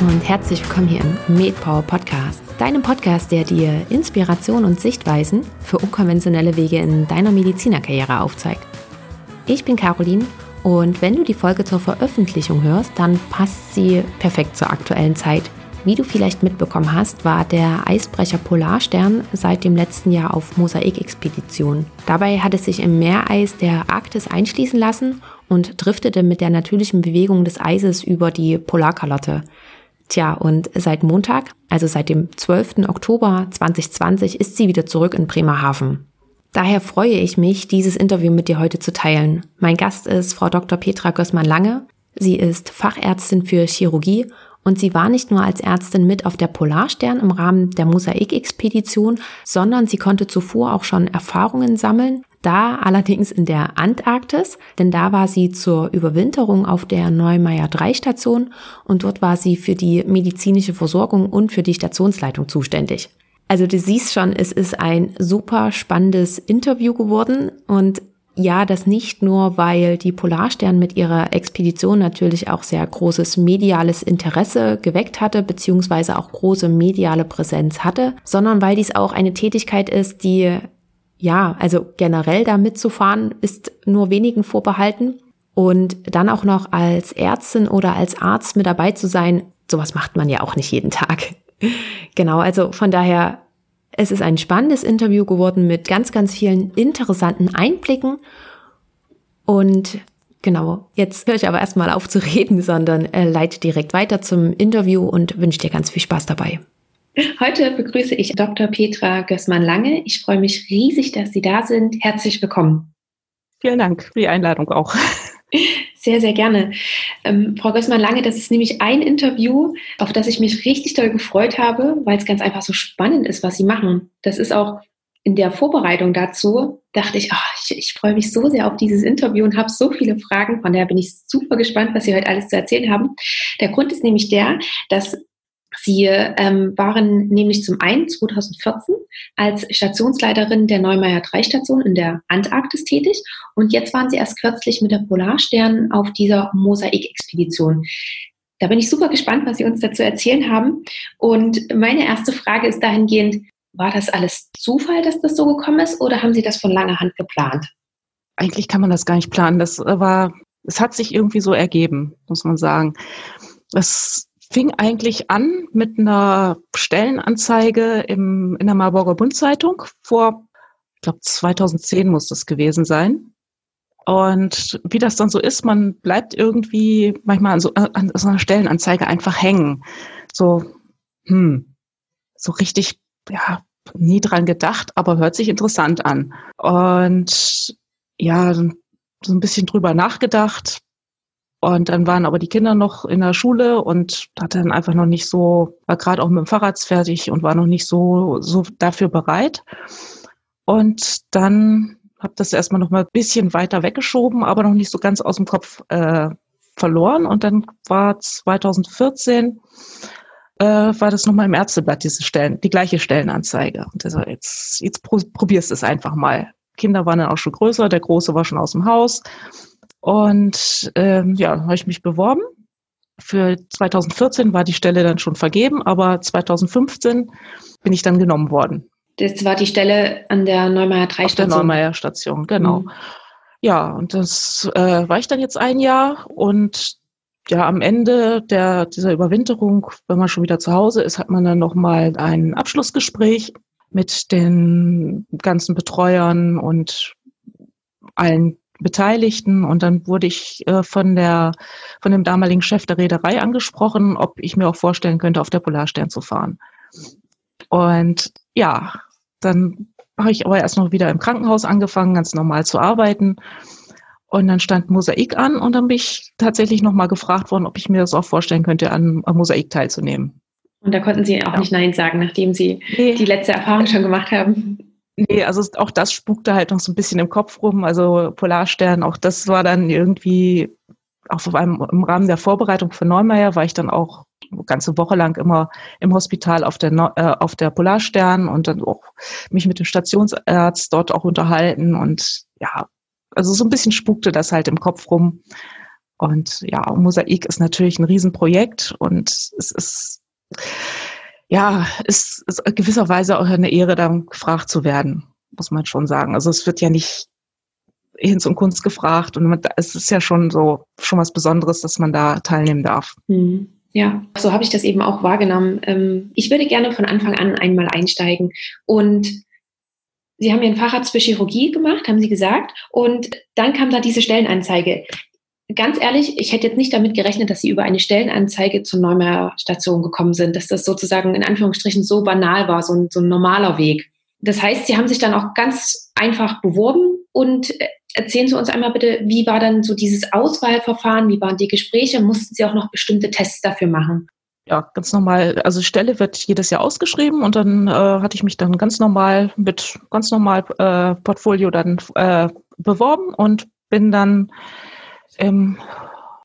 und herzlich willkommen hier im MedPower Podcast, deinem Podcast, der dir Inspiration und Sichtweisen für unkonventionelle Wege in deiner Medizinerkarriere aufzeigt. Ich bin Caroline und wenn du die Folge zur Veröffentlichung hörst, dann passt sie perfekt zur aktuellen Zeit. Wie du vielleicht mitbekommen hast, war der Eisbrecher Polarstern seit dem letzten Jahr auf Mosaikexpedition. Dabei hat es sich im Meereis der Arktis einschließen lassen und driftete mit der natürlichen Bewegung des Eises über die Polarkalotte. Tja, und seit Montag, also seit dem 12. Oktober 2020, ist sie wieder zurück in Bremerhaven. Daher freue ich mich, dieses Interview mit dir heute zu teilen. Mein Gast ist Frau Dr. Petra Gößmann-Lange. Sie ist Fachärztin für Chirurgie und sie war nicht nur als Ärztin mit auf der Polarstern im Rahmen der Mosaik-Expedition, sondern sie konnte zuvor auch schon Erfahrungen sammeln, da allerdings in der Antarktis, denn da war sie zur Überwinterung auf der Neumeier 3 Station und dort war sie für die medizinische Versorgung und für die Stationsleitung zuständig. Also du siehst schon, es ist ein super spannendes Interview geworden und ja, das nicht nur, weil die Polarstern mit ihrer Expedition natürlich auch sehr großes mediales Interesse geweckt hatte, beziehungsweise auch große mediale Präsenz hatte, sondern weil dies auch eine Tätigkeit ist, die, ja, also generell da mitzufahren, ist nur wenigen vorbehalten. Und dann auch noch als Ärztin oder als Arzt mit dabei zu sein, sowas macht man ja auch nicht jeden Tag. genau, also von daher es ist ein spannendes Interview geworden mit ganz, ganz vielen interessanten Einblicken. Und genau, jetzt höre ich aber erstmal auf zu reden, sondern äh, leite direkt weiter zum Interview und wünsche dir ganz viel Spaß dabei. Heute begrüße ich Dr. Petra Gößmann-Lange. Ich freue mich riesig, dass Sie da sind. Herzlich willkommen. Vielen Dank für die Einladung auch. Sehr, sehr gerne. Ähm, Frau Gößmann-Lange, das ist nämlich ein Interview, auf das ich mich richtig doll gefreut habe, weil es ganz einfach so spannend ist, was Sie machen. Das ist auch in der Vorbereitung dazu, dachte ich, oh, ich, ich freue mich so sehr auf dieses Interview und habe so viele Fragen. Von daher bin ich super gespannt, was Sie heute alles zu erzählen haben. Der Grund ist nämlich der, dass Sie ähm, waren nämlich zum einen 2014 als Stationsleiterin der Neumeier 3 Station in der Antarktis tätig und jetzt waren Sie erst kürzlich mit der Polarstern auf dieser Mosaik-Expedition. Da bin ich super gespannt, was Sie uns dazu erzählen haben. Und meine erste Frage ist dahingehend, war das alles Zufall, dass das so gekommen ist oder haben Sie das von langer Hand geplant? Eigentlich kann man das gar nicht planen. Das war, es hat sich irgendwie so ergeben, muss man sagen. Das fing eigentlich an mit einer Stellenanzeige im, in der Marburger Bundzeitung vor, ich glaube 2010 muss das gewesen sein. Und wie das dann so ist, man bleibt irgendwie manchmal an so, an so einer Stellenanzeige einfach hängen. So, hm, so richtig, ja, nie dran gedacht, aber hört sich interessant an. Und ja, so ein bisschen drüber nachgedacht, und dann waren aber die Kinder noch in der Schule und hatte dann einfach noch nicht so, war gerade auch mit dem Fahrrad fertig und war noch nicht so, so dafür bereit. Und dann habe das erstmal noch mal ein bisschen weiter weggeschoben, aber noch nicht so ganz aus dem Kopf äh, verloren. Und dann war 2014 äh, war das nochmal im Ärzteblatt, diese Stellen, die gleiche Stellenanzeige. Und also jetzt, jetzt probierst du es einfach mal. Kinder waren dann auch schon größer, der Große war schon aus dem Haus. Und ähm, ja, habe ich mich beworben. Für 2014 war die Stelle dann schon vergeben, aber 2015 bin ich dann genommen worden. Das war die Stelle an der Neumeier 3 Station. Auf der Neumeier Station, genau. Mhm. Ja, und das äh, war ich dann jetzt ein Jahr und ja, am Ende der, dieser Überwinterung, wenn man schon wieder zu Hause ist, hat man dann nochmal ein Abschlussgespräch mit den ganzen Betreuern und allen Beteiligten und dann wurde ich äh, von der von dem damaligen Chef der Reederei angesprochen, ob ich mir auch vorstellen könnte, auf der Polarstern zu fahren. Und ja, dann habe ich aber erst noch wieder im Krankenhaus angefangen, ganz normal zu arbeiten. Und dann stand Mosaik an und dann bin ich tatsächlich nochmal gefragt worden, ob ich mir das auch vorstellen könnte, an, an Mosaik teilzunehmen. Und da konnten Sie auch ja. nicht Nein sagen, nachdem Sie nee. die letzte Erfahrung schon gemacht haben. Nee, also auch das spukte halt noch so ein bisschen im Kopf rum. Also Polarstern, auch das war dann irgendwie, auch einem, im Rahmen der Vorbereitung für Neumeier war ich dann auch eine ganze Woche lang immer im Hospital auf der, äh, auf der Polarstern und dann auch mich mit dem Stationsarzt dort auch unterhalten und ja, also so ein bisschen spukte das halt im Kopf rum. Und ja, Mosaik ist natürlich ein Riesenprojekt und es ist, ja, es ist gewisserweise auch eine Ehre, da gefragt zu werden, muss man schon sagen. Also es wird ja nicht Hinz und Kunst gefragt und es ist ja schon so, schon was Besonderes, dass man da teilnehmen darf. Mhm. Ja, so habe ich das eben auch wahrgenommen. Ähm, ich würde gerne von Anfang an einmal einsteigen. Und Sie haben Ihren Facharzt für Chirurgie gemacht, haben Sie gesagt. Und dann kam da diese Stellenanzeige. Ganz ehrlich, ich hätte jetzt nicht damit gerechnet, dass Sie über eine Stellenanzeige zur Neumeier Station gekommen sind, dass das sozusagen in Anführungsstrichen so banal war, so ein, so ein normaler Weg. Das heißt, Sie haben sich dann auch ganz einfach beworben und äh, erzählen Sie uns einmal bitte, wie war dann so dieses Auswahlverfahren, wie waren die Gespräche, mussten Sie auch noch bestimmte Tests dafür machen? Ja, ganz normal. Also Stelle wird jedes Jahr ausgeschrieben und dann äh, hatte ich mich dann ganz normal mit ganz normal äh, Portfolio dann äh, beworben und bin dann im,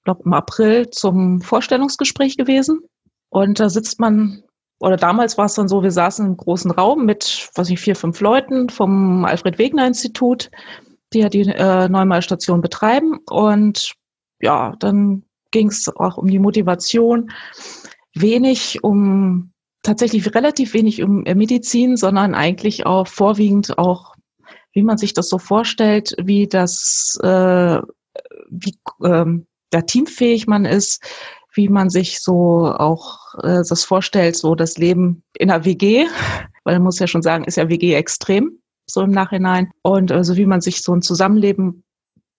glaub, im April zum Vorstellungsgespräch gewesen. Und da sitzt man oder damals war es dann so, wir saßen im großen Raum mit, was ich, vier, fünf Leuten vom Alfred-Wegener-Institut, die ja die äh, Neumar-Station betreiben. Und ja, dann ging es auch um die Motivation, wenig um, tatsächlich relativ wenig um äh, Medizin, sondern eigentlich auch vorwiegend auch, wie man sich das so vorstellt, wie das, äh, wie ähm, ja, teamfähig man ist, wie man sich so auch äh, das vorstellt, so das Leben in einer WG, weil man muss ja schon sagen, ist ja WG extrem, so im Nachhinein. Und also wie man sich so ein Zusammenleben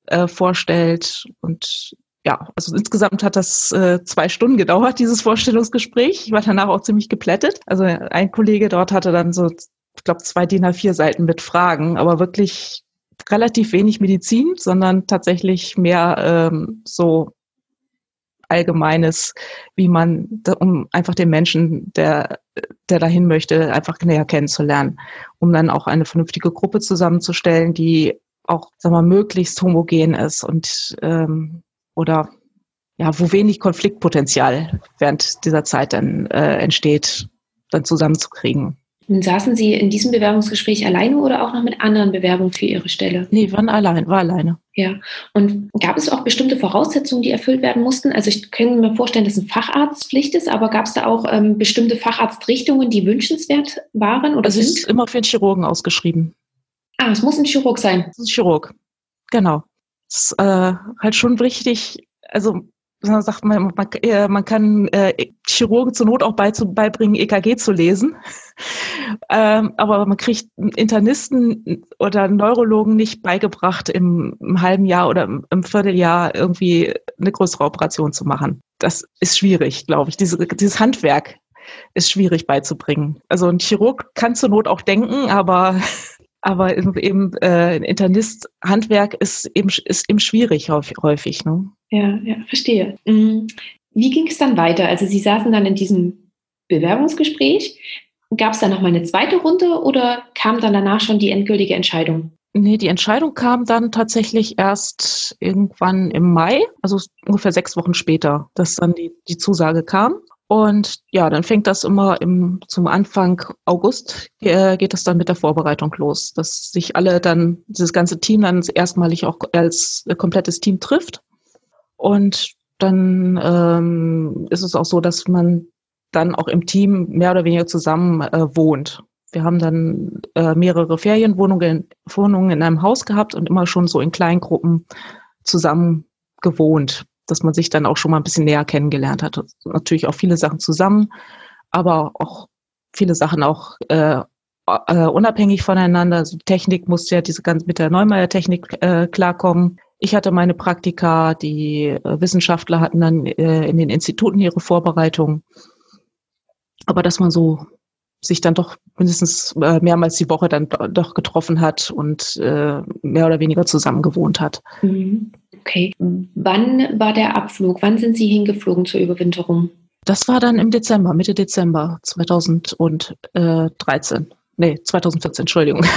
äh, vorstellt. Und ja, also insgesamt hat das äh, zwei Stunden gedauert, dieses Vorstellungsgespräch. Ich war danach auch ziemlich geplättet. Also ein Kollege dort hatte dann so, ich glaube, zwei DIN A4 Seiten mit Fragen, aber wirklich relativ wenig Medizin, sondern tatsächlich mehr ähm, so Allgemeines, wie man, um einfach den Menschen, der, der dahin möchte, einfach näher kennenzulernen, um dann auch eine vernünftige Gruppe zusammenzustellen, die auch, sag mal, möglichst homogen ist und ähm, oder ja, wo wenig Konfliktpotenzial während dieser Zeit dann äh, entsteht, dann zusammenzukriegen. Saßen Sie in diesem Bewerbungsgespräch alleine oder auch noch mit anderen Bewerbungen für Ihre Stelle? Nee, waren allein, war alleine. Ja. Und gab es auch bestimmte Voraussetzungen, die erfüllt werden mussten? Also ich kann mir vorstellen, dass ein Facharztpflicht ist, aber gab es da auch ähm, bestimmte Facharztrichtungen, die wünschenswert waren oder Es sind? ist immer für einen Chirurgen ausgeschrieben. Ah, es muss ein Chirurg sein. Es ist ein Chirurg. Genau. Das ist äh, halt schon richtig, also sagt man, man, äh, man kann äh, Chirurgen zur Not auch beibringen, EKG zu lesen. ähm, aber man kriegt Internisten oder Neurologen nicht beigebracht, im, im halben Jahr oder im, im, Vierteljahr irgendwie eine größere Operation zu machen. Das ist schwierig, glaube ich. Diese, dieses Handwerk ist schwierig beizubringen. Also ein Chirurg kann zur Not auch denken, aber aber eben äh, Internist Handwerk ist eben ist eben schwierig häufig. Ne? Ja, ja, verstehe. Mhm. Wie ging es dann weiter? Also Sie saßen dann in diesem Bewerbungsgespräch. Gab es dann noch mal eine zweite Runde oder kam dann danach schon die endgültige Entscheidung? Nee, die Entscheidung kam dann tatsächlich erst irgendwann im Mai, also ungefähr sechs Wochen später, dass dann die, die Zusage kam. Und ja, dann fängt das immer im, zum Anfang August, äh, geht es dann mit der Vorbereitung los, dass sich alle dann, dieses ganze Team dann erstmalig auch als äh, komplettes Team trifft. Und dann ähm, ist es auch so, dass man dann auch im Team mehr oder weniger zusammen äh, wohnt. Wir haben dann äh, mehrere Ferienwohnungen Wohnungen in einem Haus gehabt und immer schon so in Kleingruppen zusammen gewohnt dass man sich dann auch schon mal ein bisschen näher kennengelernt hat. Natürlich auch viele Sachen zusammen, aber auch viele Sachen auch äh, äh, unabhängig voneinander. Also Technik musste ja diese ganze mit der Neumeier-Technik äh, klarkommen. Ich hatte meine Praktika, die äh, Wissenschaftler hatten dann äh, in den Instituten ihre Vorbereitung. Aber dass man so sich dann doch mindestens äh, mehrmals die Woche dann doch getroffen hat und äh, mehr oder weniger zusammen gewohnt hat. Mhm. Okay. Wann war der Abflug? Wann sind Sie hingeflogen zur Überwinterung? Das war dann im Dezember, Mitte Dezember 2013. Nee, 2014, Entschuldigung.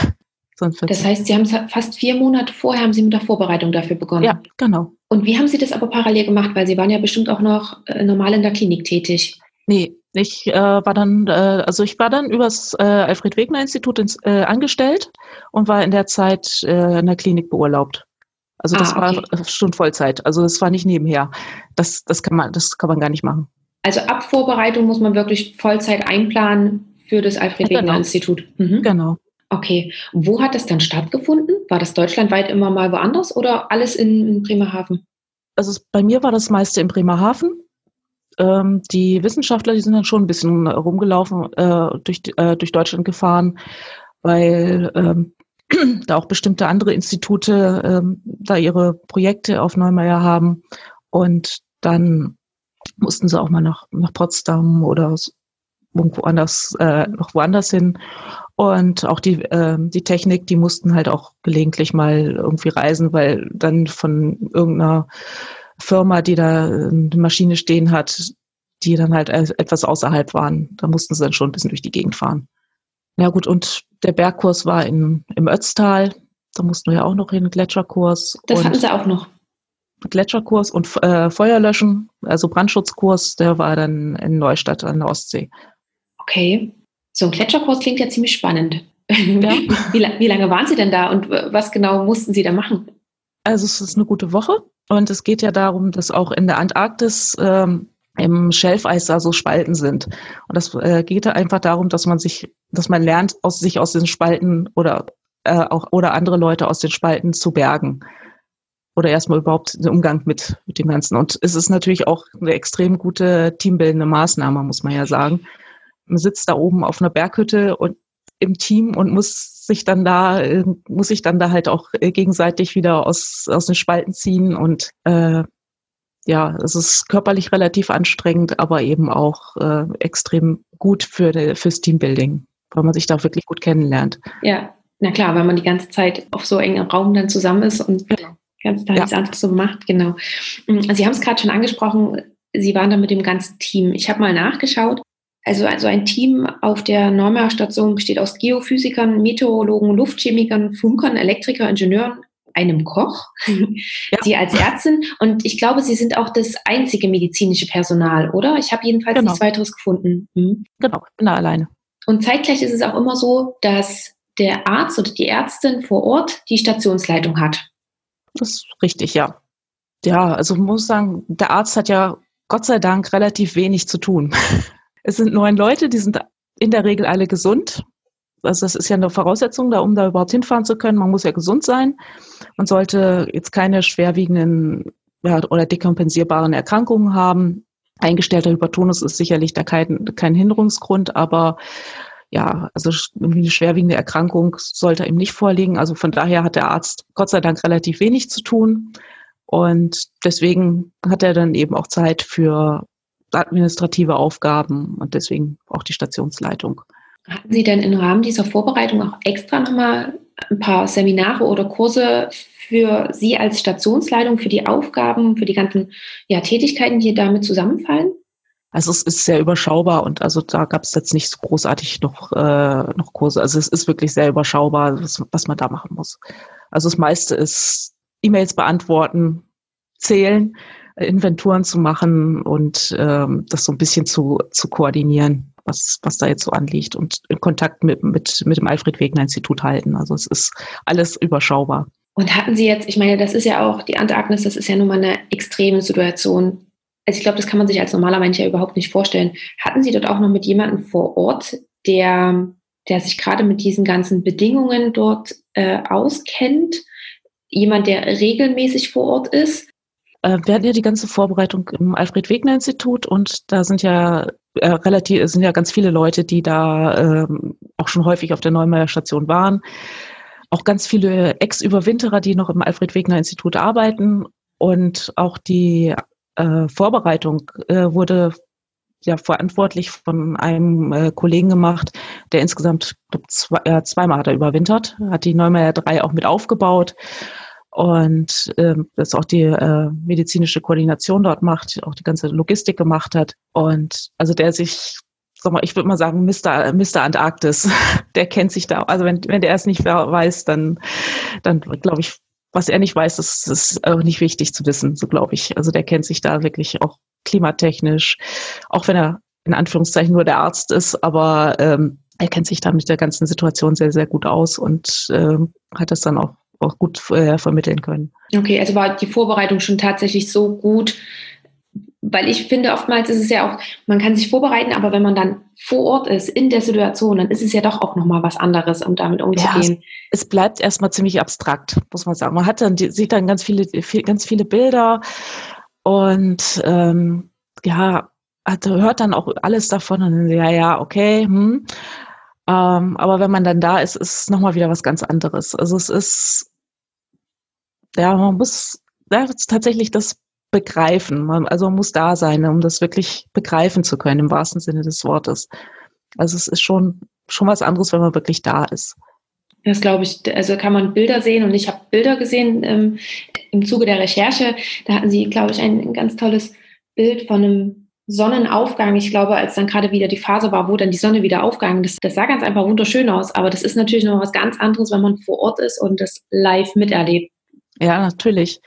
Das heißt, Sie haben fast vier Monate vorher haben Sie mit der Vorbereitung dafür begonnen. Ja, genau. Und wie haben Sie das aber parallel gemacht? Weil Sie waren ja bestimmt auch noch äh, normal in der Klinik tätig. Nee, ich äh, war dann, äh, also ich war dann übers äh, Alfred Wegener Institut ins, äh, angestellt und war in der Zeit äh, in der Klinik beurlaubt. Also das ah, okay. war schon Vollzeit. Also das war nicht nebenher. Das, das kann man, das kann man gar nicht machen. Also ab Vorbereitung muss man wirklich Vollzeit einplanen für das Alfred-Wegener-Institut. Genau. Mhm. genau. Okay. Wo hat das dann stattgefunden? War das deutschlandweit immer mal woanders oder alles in, in Bremerhaven? Also bei mir war das meiste in Bremerhaven. Ähm, die Wissenschaftler, die sind dann schon ein bisschen rumgelaufen, äh, durch, äh, durch Deutschland gefahren, weil ähm, da auch bestimmte andere Institute ähm, da ihre Projekte auf Neumeier haben. Und dann mussten sie auch mal nach, nach Potsdam oder irgendwo anders, äh, noch woanders hin. Und auch die, äh, die Technik, die mussten halt auch gelegentlich mal irgendwie reisen, weil dann von irgendeiner Firma, die da eine Maschine stehen hat, die dann halt etwas außerhalb waren, da mussten sie dann schon ein bisschen durch die Gegend fahren. Ja gut, und der Bergkurs war in, im Ötztal, da mussten wir ja auch noch hin, Gletscherkurs. Das hatten sie auch noch. Gletscherkurs und äh, Feuerlöschen, also Brandschutzkurs, der war dann in Neustadt an der Ostsee. Okay. So ein Gletscherkurs klingt ja ziemlich spannend. Ja. wie, wie, lange waren Sie denn da und was genau mussten Sie da machen? Also es ist eine gute Woche und es geht ja darum, dass auch in der Antarktis ähm, im Schelfeis da so Spalten sind. Und das äh, geht da einfach darum, dass man sich, dass man lernt, aus sich aus den Spalten oder äh, auch oder andere Leute aus den Spalten zu bergen oder erstmal überhaupt den Umgang mit, mit dem Ganzen. Und es ist natürlich auch eine extrem gute teambildende Maßnahme, muss man ja sagen. Man sitzt da oben auf einer Berghütte und im Team und muss sich dann da, muss sich dann da halt auch gegenseitig wieder aus, aus den Spalten ziehen und äh, ja, es ist körperlich relativ anstrengend, aber eben auch äh, extrem gut für fürs Teambuilding, weil man sich da wirklich gut kennenlernt. Ja, na klar, weil man die ganze Zeit auf so engem Raum dann zusammen ist und genau ganz da ja. nichts anderes so gemacht, genau. Mm, Sie haben es gerade schon angesprochen, Sie waren da mit dem ganzen Team. Ich habe mal nachgeschaut. Also, also ein Team auf der Neumeier Station besteht aus Geophysikern, Meteorologen, Luftchemikern, Funkern, Elektriker, Ingenieuren, einem Koch, ja. Sie als Ärztin. Und ich glaube, Sie sind auch das einzige medizinische Personal, oder? Ich habe jedenfalls genau. nichts weiteres gefunden. Hm. Genau, ich bin da alleine. Und zeitgleich ist es auch immer so, dass der Arzt oder die Ärztin vor Ort die Stationsleitung hat. Das ist richtig, ja. Ja, also ich muss sagen, der Arzt hat ja Gott sei Dank relativ wenig zu tun. Es sind neun Leute, die sind in der Regel alle gesund. Also das ist ja eine Voraussetzung, da, um da überhaupt hinfahren zu können. Man muss ja gesund sein. Man sollte jetzt keine schwerwiegenden ja, oder dekompensierbaren Erkrankungen haben. Eingestellter Hypertonus ist sicherlich da kein, kein Hinderungsgrund, aber ja, also eine schwerwiegende Erkrankung sollte ihm nicht vorliegen. Also von daher hat der Arzt Gott sei Dank relativ wenig zu tun. Und deswegen hat er dann eben auch Zeit für administrative Aufgaben und deswegen auch die Stationsleitung. Hatten Sie denn im Rahmen dieser Vorbereitung auch extra nochmal ein paar Seminare oder Kurse für Sie als Stationsleitung, für die Aufgaben, für die ganzen ja, Tätigkeiten, die damit zusammenfallen? Also es ist sehr überschaubar und also da gab es jetzt nicht so großartig noch, äh, noch Kurse. Also es ist wirklich sehr überschaubar, was, was man da machen muss. Also das meiste ist E-Mails beantworten, zählen, Inventuren zu machen und ähm, das so ein bisschen zu, zu koordinieren, was, was da jetzt so anliegt und in Kontakt mit, mit, mit dem Alfred Wegener Institut halten. Also es ist alles überschaubar. Und hatten Sie jetzt, ich meine, das ist ja auch, die Antarktis, das ist ja nun mal eine extreme Situation also ich glaube, das kann man sich als normaler Mensch ja überhaupt nicht vorstellen. Hatten Sie dort auch noch mit jemandem vor Ort, der, der sich gerade mit diesen ganzen Bedingungen dort äh, auskennt? Jemand, der regelmäßig vor Ort ist? Äh, wir hatten ja die ganze Vorbereitung im Alfred Wegener Institut und da sind ja äh, relativ, sind ja ganz viele Leute, die da äh, auch schon häufig auf der Neumeier Station waren. Auch ganz viele Ex-Überwinterer, die noch im Alfred Wegener Institut arbeiten und auch die äh, Vorbereitung äh, wurde ja verantwortlich von einem äh, Kollegen gemacht, der insgesamt glaub, zwei, äh, zweimal hat er überwintert, hat die Neumeier 3 auch mit aufgebaut und äh, das auch die äh, medizinische Koordination dort macht, auch die ganze Logistik gemacht hat und also der sich sag mal, ich würde mal sagen, Mr. Mr. Antarktis, der kennt sich da. Also wenn, wenn der es nicht weiß, dann, dann glaube ich, was er nicht weiß, das ist auch nicht wichtig zu wissen, so glaube ich. Also der kennt sich da wirklich auch klimatechnisch, auch wenn er in Anführungszeichen nur der Arzt ist, aber ähm, er kennt sich da mit der ganzen Situation sehr, sehr gut aus und ähm, hat das dann auch auch gut äh, vermitteln können. Okay, also war die Vorbereitung schon tatsächlich so gut, weil ich finde, oftmals ist es ja auch, man kann sich vorbereiten, aber wenn man dann vor Ort ist, in der Situation, dann ist es ja doch auch nochmal was anderes, um damit umzugehen. Ja, es, es, bleibt erstmal ziemlich abstrakt, muss man sagen. Man hat dann, sieht dann ganz viele, ganz viele Bilder und ähm, ja, hat, hört dann auch alles davon und ja, ja, okay, hm. Ähm, aber wenn man dann da ist, ist es nochmal wieder was ganz anderes. Also es ist, ja, man muss ja, tatsächlich das begreifen. Man, also man muss da sein, um das wirklich begreifen zu können, im wahrsten Sinne des Wortes. Also es ist schon, schon was anderes, wenn man wirklich da ist. Das glaube ich, also kann man Bilder sehen und ich habe Bilder gesehen ähm, im Zuge der Recherche. Da hatten sie, glaube ich, ein, ein ganz tolles Bild von einem Sonnenaufgang. Ich glaube, als dann gerade wieder die Phase war, wo dann die Sonne wieder aufgegangen ist, das sah ganz einfach wunderschön aus. Aber das ist natürlich noch was ganz anderes, wenn man vor Ort ist und das live miterlebt. Ja, natürlich.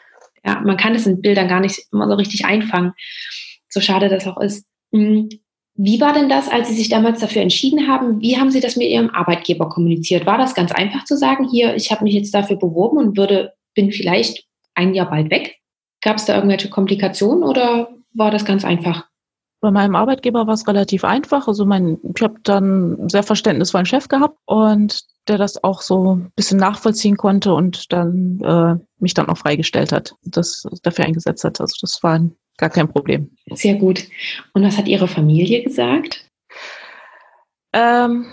Ja, man kann es in Bildern gar nicht immer so richtig einfangen. So schade das auch ist. Hm, wie war denn das, als Sie sich damals dafür entschieden haben? Wie haben Sie das mit Ihrem Arbeitgeber kommuniziert? War das ganz einfach zu sagen, hier, ich habe mich jetzt dafür beworben und würde, bin vielleicht ein Jahr bald weg? Gab es da irgendwelche Komplikationen oder war das ganz einfach? Bei meinem Arbeitgeber war es relativ einfach. Also mein, ich habe dann sehr verständnisvollen Chef gehabt und der das auch so ein bisschen nachvollziehen konnte und dann äh, mich dann auch freigestellt hat, das dafür eingesetzt hat. Also das war gar kein Problem. Sehr gut. Und was hat Ihre Familie gesagt? Ähm,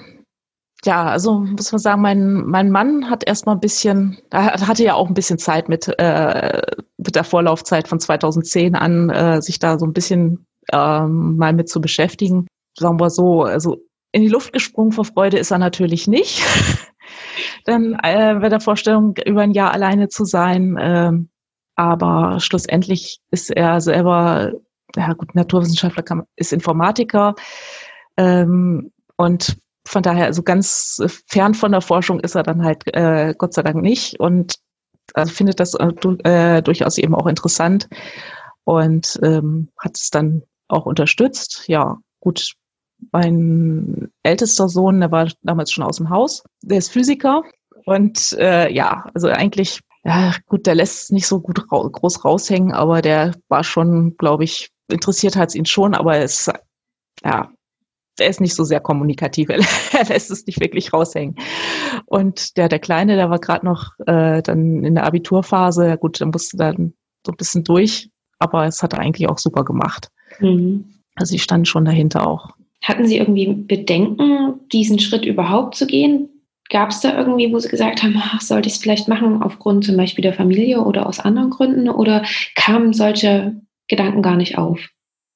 ja, also muss man sagen, mein, mein Mann hat erstmal ein bisschen, er hatte ja auch ein bisschen Zeit mit, äh, mit der Vorlaufzeit von 2010 an, äh, sich da so ein bisschen ähm, mal mit zu beschäftigen. Sagen wir so, also in die Luft gesprungen vor Freude ist er natürlich nicht. Dann äh, bei der Vorstellung, über ein Jahr alleine zu sein. Äh, aber schlussendlich ist er selber, ja gut, Naturwissenschaftler kann, ist Informatiker. Ähm, und von daher, also ganz fern von der Forschung ist er dann halt äh, Gott sei Dank nicht und also findet das äh, äh durchaus eben auch interessant und ähm, hat es dann auch unterstützt. Ja, gut, mein ältester Sohn, der war damals schon aus dem Haus, der ist Physiker und äh, ja, also eigentlich, ja gut, der lässt es nicht so gut ra groß raushängen, aber der war schon, glaube ich, interessiert hat es ihn schon, aber es, ja, der ist nicht so sehr kommunikativ, er lässt es nicht wirklich raushängen. Und der, der Kleine, der war gerade noch äh, dann in der Abiturphase, ja gut, der musste dann so ein bisschen durch, aber es hat er eigentlich auch super gemacht. Mhm. Also ich stand schon dahinter auch. Hatten Sie irgendwie Bedenken, diesen Schritt überhaupt zu gehen? Gab es da irgendwie, wo Sie gesagt haben, ach, sollte ich es vielleicht machen, aufgrund zum Beispiel der Familie oder aus anderen Gründen? Oder kamen solche Gedanken gar nicht auf?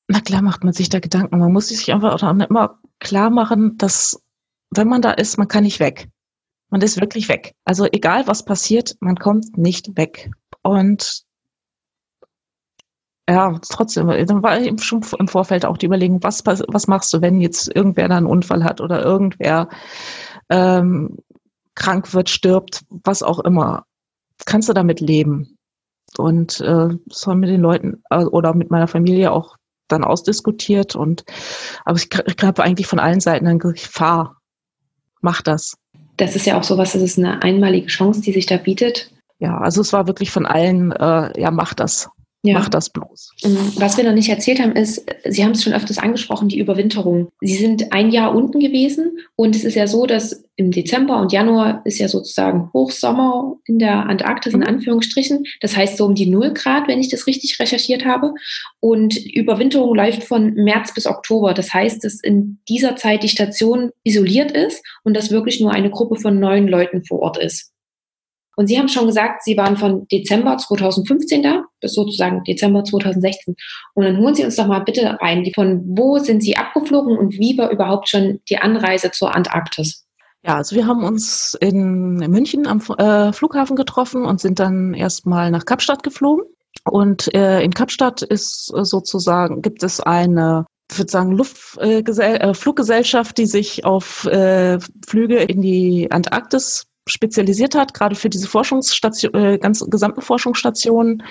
Na klar macht man sich da Gedanken. Man muss sich einfach auch immer klar machen, dass wenn man da ist, man kann nicht weg. Man ist wirklich weg. Also egal was passiert, man kommt nicht weg. Und ja, trotzdem, dann war eben schon im Vorfeld auch die Überlegung, was, was machst du, wenn jetzt irgendwer da einen Unfall hat oder irgendwer ähm, krank wird, stirbt, was auch immer. Kannst du damit leben? Und äh, das haben mit den Leuten äh, oder mit meiner Familie auch dann ausdiskutiert. Und aber ich, ich habe eigentlich von allen Seiten dann gesagt, fahr, mach das. Das ist ja auch sowas, das ist eine einmalige Chance, die sich da bietet. Ja, also es war wirklich von allen, äh, ja, mach das. Ja. Mach das bloß. Mhm. Was wir noch nicht erzählt haben, ist, Sie haben es schon öfters angesprochen, die Überwinterung. Sie sind ein Jahr unten gewesen und es ist ja so, dass im Dezember und Januar ist ja sozusagen Hochsommer in der Antarktis in mhm. Anführungsstrichen. Das heißt so um die Null Grad, wenn ich das richtig recherchiert habe. Und Überwinterung läuft von März bis Oktober. Das heißt, dass in dieser Zeit die Station isoliert ist und dass wirklich nur eine Gruppe von neun Leuten vor Ort ist. Und Sie haben schon gesagt, Sie waren von Dezember 2015 da bis sozusagen Dezember 2016. Und dann holen Sie uns doch mal bitte rein, von wo sind Sie abgeflogen und wie war überhaupt schon die Anreise zur Antarktis? Ja, also wir haben uns in München am äh, Flughafen getroffen und sind dann erstmal nach Kapstadt geflogen. Und äh, in Kapstadt ist äh, sozusagen, gibt es eine ich würde sagen, äh, äh, Fluggesellschaft, die sich auf äh, Flüge in die Antarktis spezialisiert hat, gerade für diese Forschungsstation, äh, ganz gesamten Forschungsstationen.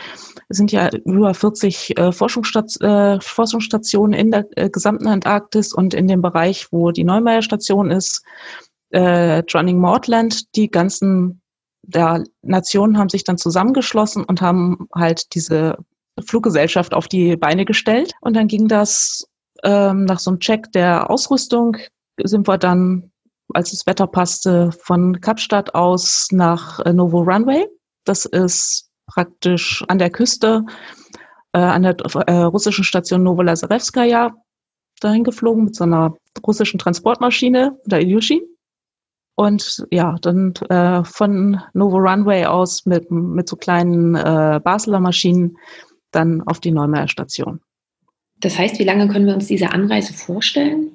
Es sind ja über 40 äh, Forschungsstat äh, Forschungsstationen in der äh, gesamten Antarktis und in dem Bereich, wo die Neumeier Station ist, äh, Drowning Maudland, die ganzen der Nationen haben sich dann zusammengeschlossen und haben halt diese Fluggesellschaft auf die Beine gestellt. Und dann ging das ähm, nach so einem Check der Ausrüstung, sind wir dann, als das Wetter passte, von Kapstadt aus nach äh, Novo Runway. Das ist praktisch an der Küste, äh, an der äh, russischen Station Novolazarevskaya dahin geflogen mit so einer russischen Transportmaschine, der Ilyushin. Und ja, dann äh, von Novo Runway aus mit, mit so kleinen äh, Basler Maschinen dann auf die Neumeier Station. Das heißt, wie lange können wir uns diese Anreise vorstellen?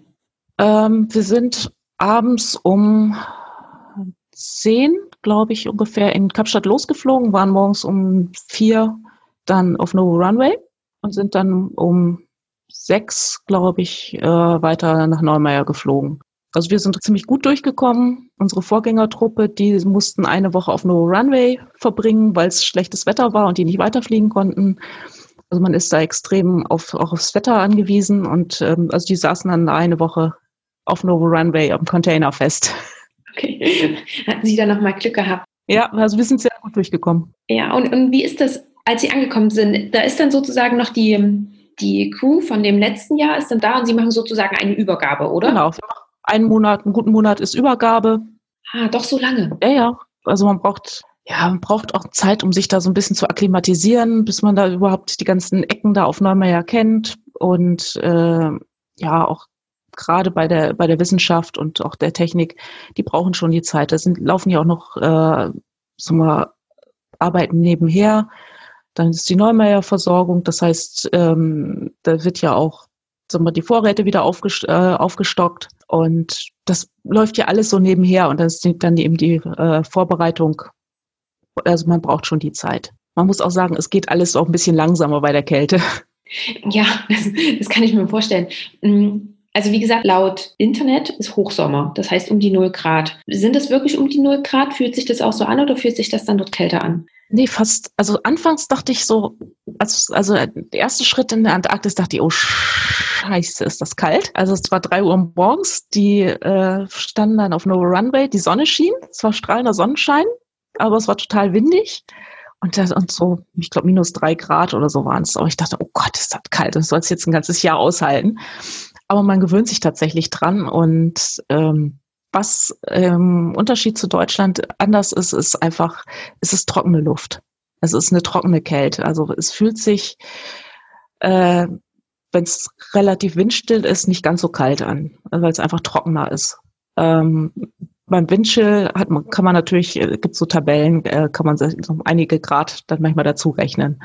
Ähm, wir sind abends um zehn, glaube ich, ungefähr in Kapstadt losgeflogen, waren morgens um vier dann auf Novo Runway und sind dann um sechs, glaube ich, äh, weiter nach Neumeier geflogen. Also wir sind ziemlich gut durchgekommen. Unsere Vorgängertruppe, die mussten eine Woche auf No Runway verbringen, weil es schlechtes Wetter war und die nicht weiterfliegen konnten. Also man ist da extrem auf, auch aufs Wetter angewiesen und ähm, also die saßen dann eine Woche auf Novo Runway am Container fest. Okay. Hatten Sie da nochmal Glück gehabt? Ja, also wir sind sehr gut durchgekommen. Ja, und, und wie ist das, als Sie angekommen sind? Da ist dann sozusagen noch die, die Crew von dem letzten Jahr ist dann da und Sie machen sozusagen eine Übergabe, oder? Genau, einen Monat, einen guten Monat ist Übergabe. Ah, doch so lange. Ja, ja. Also man braucht, ja, man braucht auch Zeit, um sich da so ein bisschen zu akklimatisieren, bis man da überhaupt die ganzen Ecken da auf Neumeier kennt. Und äh, ja, auch gerade bei der, bei der Wissenschaft und auch der Technik, die brauchen schon die Zeit. Da sind, laufen ja auch noch, äh, so mal, Arbeiten nebenher. Dann ist die Neumeier-Versorgung. Das heißt, ähm, da wird ja auch sagen wir, die Vorräte wieder aufgestockt, äh, aufgestockt. Und das läuft ja alles so nebenher und dann ist dann eben die äh, Vorbereitung. Also man braucht schon die Zeit. Man muss auch sagen, es geht alles auch ein bisschen langsamer bei der Kälte. Ja, das, das kann ich mir vorstellen. Also wie gesagt, laut Internet ist Hochsommer, das heißt um die 0 Grad. Sind es wirklich um die 0 Grad? Fühlt sich das auch so an oder fühlt sich das dann dort kälter an? Nee, fast. Also anfangs dachte ich so, als, also der erste Schritt in der Antarktis dachte ich, oh scheiße, ist das kalt. Also es war drei Uhr morgens, die äh, standen dann auf No Runway, die Sonne schien, es war strahlender Sonnenschein, aber es war total windig. Und, das, und so, ich glaube, minus drei Grad oder so waren es. Aber ich dachte, oh Gott, ist das kalt, das soll es jetzt ein ganzes Jahr aushalten. Aber man gewöhnt sich tatsächlich dran und ähm, was im ähm, Unterschied zu Deutschland anders ist, ist einfach, es ist trockene Luft. Es ist eine trockene Kälte. Also es fühlt sich, äh, wenn es relativ windstill ist, nicht ganz so kalt an, weil es einfach trockener ist. Ähm, beim Windchill hat man, kann man natürlich, äh, gibt so Tabellen, äh, kann man so einige Grad dann manchmal dazu rechnen.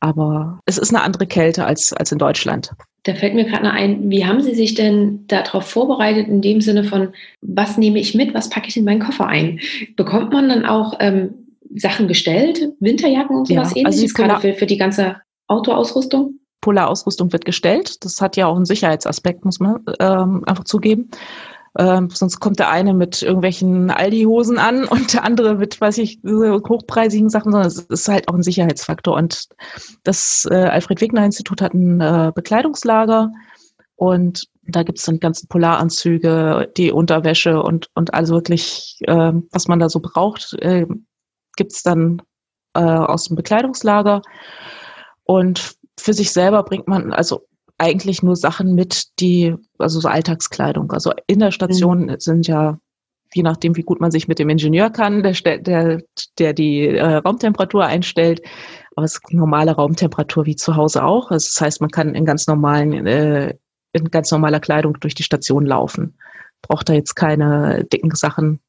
Aber es ist eine andere Kälte als, als in Deutschland. Da fällt mir gerade noch ein, wie haben Sie sich denn darauf vorbereitet, in dem Sinne von, was nehme ich mit, was packe ich in meinen Koffer ein? Bekommt man dann auch ähm, Sachen gestellt, Winterjacken und sowas ja, ähnliches, also gerade für, für die ganze Autoausrüstung? Polarausrüstung wird gestellt. Das hat ja auch einen Sicherheitsaspekt, muss man ähm, einfach zugeben. Ähm, sonst kommt der eine mit irgendwelchen Aldi-Hosen an und der andere mit, weiß ich, hochpreisigen Sachen, sondern es ist halt auch ein Sicherheitsfaktor. Und das äh, Alfred-Wegener-Institut hat ein äh, Bekleidungslager und da gibt es dann ganzen Polaranzüge, die Unterwäsche und, und also wirklich, äh, was man da so braucht, äh, gibt es dann äh, aus dem Bekleidungslager. Und für sich selber bringt man, also eigentlich nur Sachen mit, die, also so Alltagskleidung. Also in der Station mhm. sind ja, je nachdem, wie gut man sich mit dem Ingenieur kann, der, der, der die äh, Raumtemperatur einstellt, aber es ist normale Raumtemperatur wie zu Hause auch. Also das heißt, man kann in ganz normalen, äh, in ganz normaler Kleidung durch die Station laufen. Braucht da jetzt keine dicken Sachen.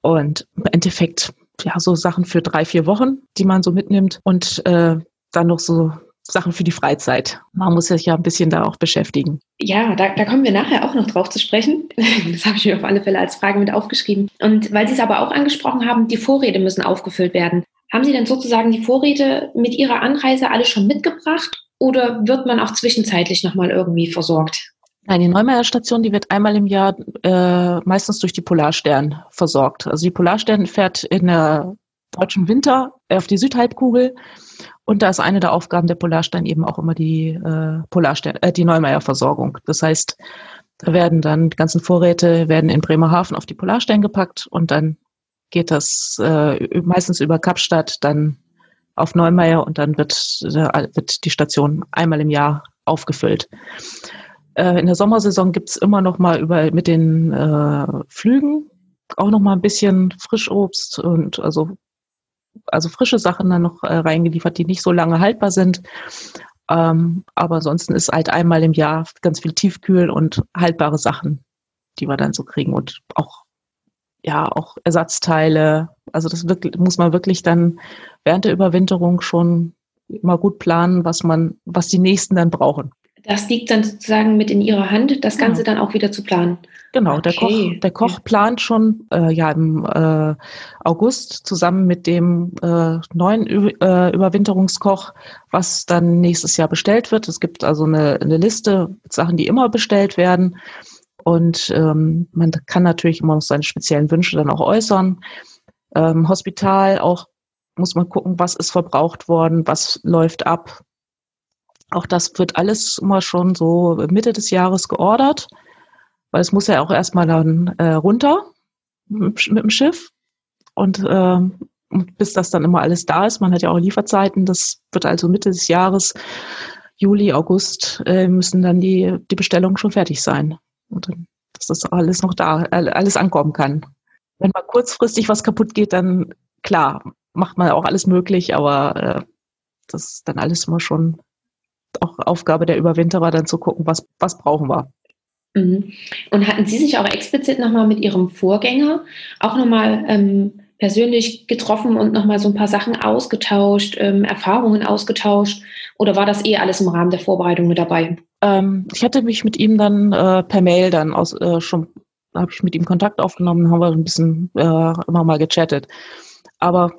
Und im Endeffekt, ja, so Sachen für drei, vier Wochen, die man so mitnimmt und äh, dann noch so Sachen für die Freizeit. Man muss sich ja ein bisschen da auch beschäftigen. Ja, da, da kommen wir nachher auch noch drauf zu sprechen. Das habe ich mir auf alle Fälle als Frage mit aufgeschrieben. Und weil Sie es aber auch angesprochen haben, die Vorräte müssen aufgefüllt werden. Haben Sie denn sozusagen die Vorräte mit Ihrer Anreise alle schon mitgebracht oder wird man auch zwischenzeitlich nochmal irgendwie versorgt? Nein, die Neumeier Station, die wird einmal im Jahr äh, meistens durch die Polarstern versorgt. Also die Polarstern fährt in der deutschen Winter auf die Südhalbkugel und da ist eine der Aufgaben der Polarstern eben auch immer die äh, äh, die Neumeier-Versorgung. Das heißt, da werden dann die ganzen Vorräte werden in Bremerhaven auf die Polarstern gepackt und dann geht das äh, meistens über Kapstadt, dann auf Neumeier und dann wird, äh, wird die Station einmal im Jahr aufgefüllt. Äh, in der Sommersaison gibt's immer noch mal über mit den äh, Flügen auch noch mal ein bisschen Frischobst und also also frische Sachen dann noch äh, reingeliefert, die nicht so lange haltbar sind. Ähm, aber ansonsten ist halt einmal im Jahr ganz viel Tiefkühl und haltbare Sachen, die wir dann so kriegen und auch ja auch Ersatzteile. Also das wirklich, muss man wirklich dann während der Überwinterung schon immer gut planen, was man, was die nächsten dann brauchen. Das liegt dann sozusagen mit in Ihrer Hand, das Ganze genau. dann auch wieder zu planen. Genau, okay. der Koch, der Koch plant schon äh, ja im äh, August zusammen mit dem äh, neuen Ü äh, Überwinterungskoch, was dann nächstes Jahr bestellt wird. Es gibt also eine, eine Liste mit Sachen, die immer bestellt werden. Und ähm, man kann natürlich immer noch seine speziellen Wünsche dann auch äußern. Ähm, Hospital auch muss man gucken, was ist verbraucht worden, was läuft ab, auch das wird alles immer schon so Mitte des Jahres geordert, weil es muss ja auch erstmal dann äh, runter mit, dem Schiff. Und, äh, bis das dann immer alles da ist, man hat ja auch Lieferzeiten, das wird also Mitte des Jahres, Juli, August, äh, müssen dann die, die Bestellungen schon fertig sein. Und dann, dass das alles noch da, alles ankommen kann. Wenn mal kurzfristig was kaputt geht, dann klar, macht man auch alles möglich, aber äh, das ist dann alles immer schon auch Aufgabe der Überwinterer, dann zu gucken, was, was brauchen wir. Mhm. Und hatten Sie sich auch explizit nochmal mit Ihrem Vorgänger auch nochmal ähm, persönlich getroffen und nochmal so ein paar Sachen ausgetauscht, ähm, Erfahrungen ausgetauscht? Oder war das eh alles im Rahmen der Vorbereitung mit dabei? Ähm, ich hatte mich mit ihm dann äh, per Mail dann aus, äh, schon, habe ich mit ihm Kontakt aufgenommen, haben wir ein bisschen äh, immer mal gechattet. Aber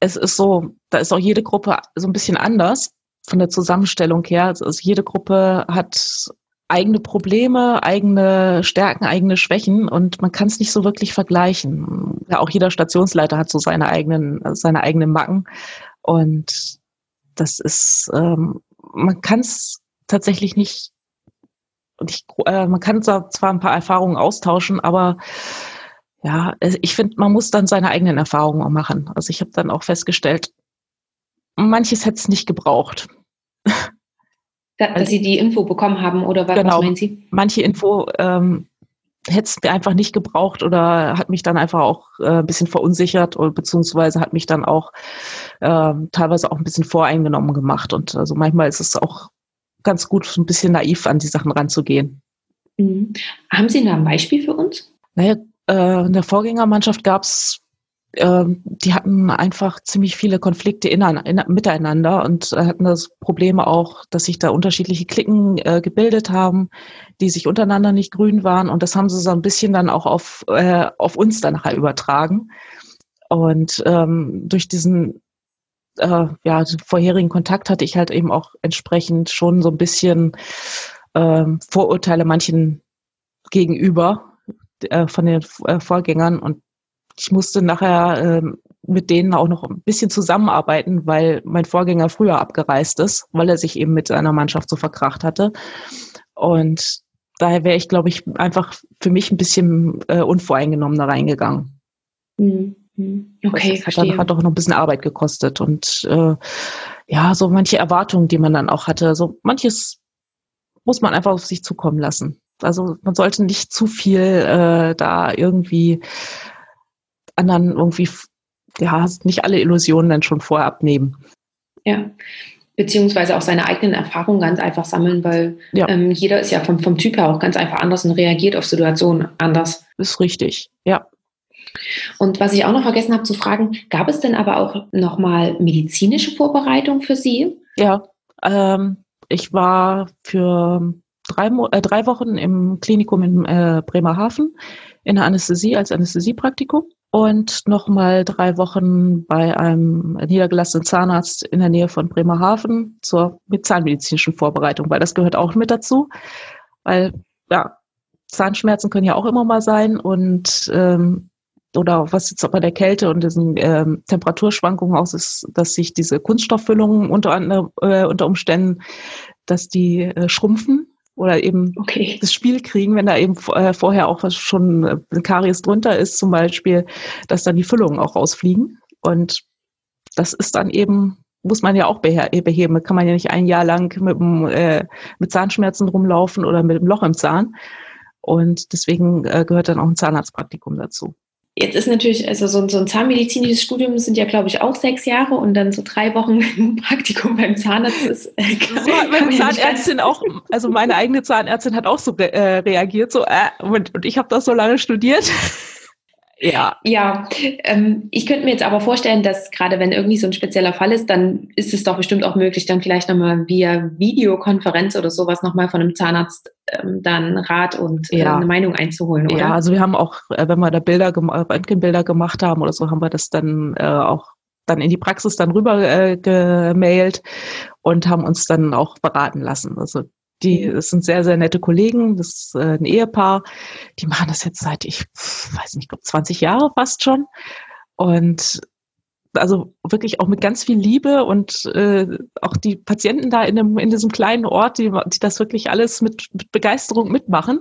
es ist so, da ist auch jede Gruppe so ein bisschen anders von der Zusammenstellung her. Also jede Gruppe hat eigene Probleme, eigene Stärken, eigene Schwächen und man kann es nicht so wirklich vergleichen. Ja, auch jeder Stationsleiter hat so seine eigenen, seine eigenen Macken und das ist, ähm, man kann es tatsächlich nicht, nicht äh, man kann zwar ein paar Erfahrungen austauschen, aber ja, ich finde, man muss dann seine eigenen Erfahrungen auch machen. Also ich habe dann auch festgestellt, manches hätte es nicht gebraucht. Da, dass Sie die Info bekommen haben oder was, genau. was meinen Sie? Manche Info ähm, hätte es mir einfach nicht gebraucht oder hat mich dann einfach auch äh, ein bisschen verunsichert oder beziehungsweise hat mich dann auch äh, teilweise auch ein bisschen voreingenommen gemacht. Und also manchmal ist es auch ganz gut, ein bisschen naiv an die Sachen ranzugehen. Mhm. Haben Sie da ein Beispiel für uns? Naja, äh, in der Vorgängermannschaft gab es ähm, die hatten einfach ziemlich viele Konflikte in, in, miteinander und äh, hatten das Problem auch, dass sich da unterschiedliche Klicken äh, gebildet haben, die sich untereinander nicht grün waren. Und das haben sie so ein bisschen dann auch auf, äh, auf uns dann nachher übertragen. Und ähm, durch diesen äh, ja, vorherigen Kontakt hatte ich halt eben auch entsprechend schon so ein bisschen ähm, Vorurteile manchen gegenüber äh, von den äh, Vorgängern und ich musste nachher äh, mit denen auch noch ein bisschen zusammenarbeiten, weil mein Vorgänger früher abgereist ist, weil er sich eben mit seiner Mannschaft so verkracht hatte. Und daher wäre ich, glaube ich, einfach für mich ein bisschen äh, unvoreingenommener reingegangen. Mhm. Okay, das hat, dann, hat doch noch ein bisschen Arbeit gekostet und äh, ja, so manche Erwartungen, die man dann auch hatte. So manches muss man einfach auf sich zukommen lassen. Also man sollte nicht zu viel äh, da irgendwie anderen irgendwie, ja, nicht alle Illusionen dann schon vorher abnehmen. Ja, beziehungsweise auch seine eigenen Erfahrungen ganz einfach sammeln, weil ja. ähm, jeder ist ja vom, vom Typ her auch ganz einfach anders und reagiert auf Situationen anders. Ist richtig, ja. Und was ich auch noch vergessen habe zu fragen, gab es denn aber auch nochmal medizinische Vorbereitung für Sie? Ja, ähm, ich war für drei, äh, drei Wochen im Klinikum in äh, Bremerhaven in der Anästhesie als Anästhesiepraktikum und nochmal drei Wochen bei einem niedergelassenen Zahnarzt in der Nähe von Bremerhaven zur mit zahnmedizinischen Vorbereitung, weil das gehört auch mit dazu, weil ja Zahnschmerzen können ja auch immer mal sein und ähm, oder was jetzt bei der Kälte und diesen ähm, Temperaturschwankungen aus ist, dass sich diese Kunststofffüllungen unter, äh, unter Umständen, dass die äh, schrumpfen oder eben okay. das Spiel kriegen, wenn da eben äh, vorher auch was schon äh, Karies drunter ist, zum Beispiel, dass dann die Füllungen auch rausfliegen. Und das ist dann eben, muss man ja auch beheben. Da kann man ja nicht ein Jahr lang mit, äh, mit Zahnschmerzen rumlaufen oder mit einem Loch im Zahn. Und deswegen äh, gehört dann auch ein Zahnarztpraktikum dazu. Jetzt ist natürlich, also so, so ein zahnmedizinisches Studium sind ja, glaube ich, auch sechs Jahre und dann so drei Wochen Praktikum beim Zahnarzt ist. Äh, so hat meine Zahnärztin auch, also meine eigene Zahnärztin hat auch so äh, reagiert, so, äh, und, und ich habe das so lange studiert. Ja. Ja, ähm, ich könnte mir jetzt aber vorstellen, dass gerade wenn irgendwie so ein spezieller Fall ist, dann ist es doch bestimmt auch möglich, dann vielleicht nochmal via Videokonferenz oder sowas nochmal von einem Zahnarzt ähm, dann Rat und äh, ja. eine Meinung einzuholen, oder? Ja, also wir haben auch, äh, wenn wir da Bilder, Röntgenbilder gemacht haben oder so, haben wir das dann äh, auch dann in die Praxis dann rüber äh, gemailt und haben uns dann auch beraten lassen. Also die das sind sehr, sehr nette Kollegen, das ist äh, ein Ehepaar, die machen das jetzt seit, ich weiß nicht, glaube 20 Jahre fast schon. Und also wirklich auch mit ganz viel Liebe und äh, auch die Patienten da in, dem, in diesem kleinen Ort, die, die das wirklich alles mit, mit Begeisterung mitmachen.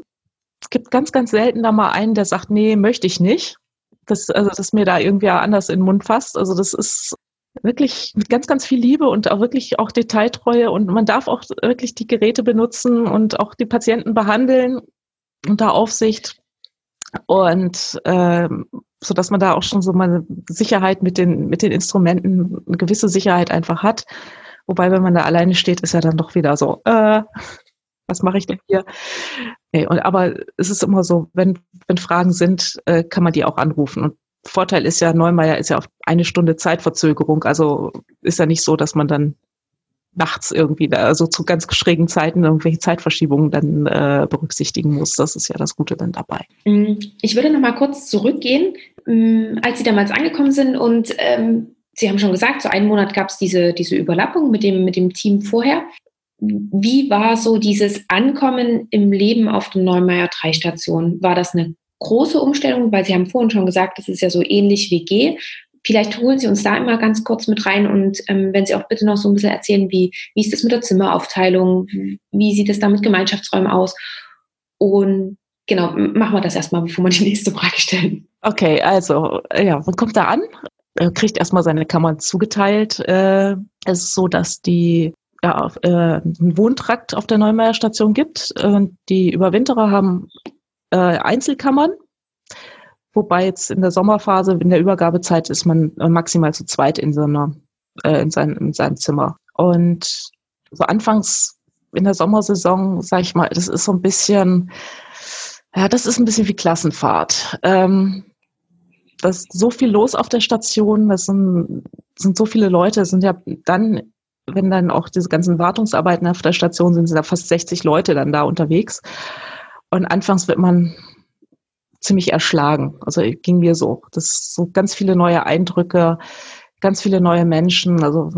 Es gibt ganz, ganz selten da mal einen, der sagt, nee, möchte ich nicht. Das, also, dass mir da irgendwie anders in den Mund fasst. Also das ist wirklich mit ganz, ganz viel Liebe und auch wirklich auch Detailtreue und man darf auch wirklich die Geräte benutzen und auch die Patienten behandeln unter Aufsicht und ähm, so dass man da auch schon so mal eine Sicherheit mit den mit den Instrumenten eine gewisse Sicherheit einfach hat. Wobei, wenn man da alleine steht, ist ja dann doch wieder so, äh, was mache ich denn hier? Nee, und, aber es ist immer so, wenn, wenn Fragen sind, äh, kann man die auch anrufen. Und Vorteil ist ja, Neumeier ist ja auf eine Stunde Zeitverzögerung. Also ist ja nicht so, dass man dann nachts irgendwie da, also zu ganz schrägen Zeiten irgendwelche Zeitverschiebungen dann äh, berücksichtigen muss. Das ist ja das Gute dann dabei. Mm, ich würde noch mal kurz zurückgehen, mm, als Sie damals angekommen sind und ähm, Sie haben schon gesagt, so einen Monat gab es diese, diese Überlappung mit dem, mit dem Team vorher. Wie war so dieses Ankommen im Leben auf der Neumeier 3 Station? War das eine große Umstellung, weil Sie haben vorhin schon gesagt, das ist ja so ähnlich wie G. Vielleicht holen Sie uns da immer ganz kurz mit rein und ähm, wenn Sie auch bitte noch so ein bisschen erzählen, wie, wie ist das mit der Zimmeraufteilung, wie sieht es da mit Gemeinschaftsräumen aus? Und genau, machen wir das erstmal, bevor wir die nächste Frage stellen. Okay, also ja, man kommt da an, er kriegt erstmal seine Kammern zugeteilt. Äh, es ist so, dass die ja, äh, einen Wohntrakt auf der Neumeier Station gibt. Und die Überwinterer haben äh, Einzelkammern. Wobei jetzt in der Sommerphase, in der Übergabezeit, ist man maximal zu zweit in, so einer, äh, in, sein, in seinem Zimmer. Und so anfangs in der Sommersaison, sag ich mal, das ist so ein bisschen, ja, das ist ein bisschen wie Klassenfahrt. Ähm, das ist so viel los auf der Station, das sind, sind so viele Leute, es sind ja dann, wenn dann auch diese ganzen Wartungsarbeiten auf der Station sind, sind da fast 60 Leute dann da unterwegs. Und anfangs wird man ziemlich erschlagen. Also ging mir so. Das so ganz viele neue Eindrücke, ganz viele neue Menschen. Also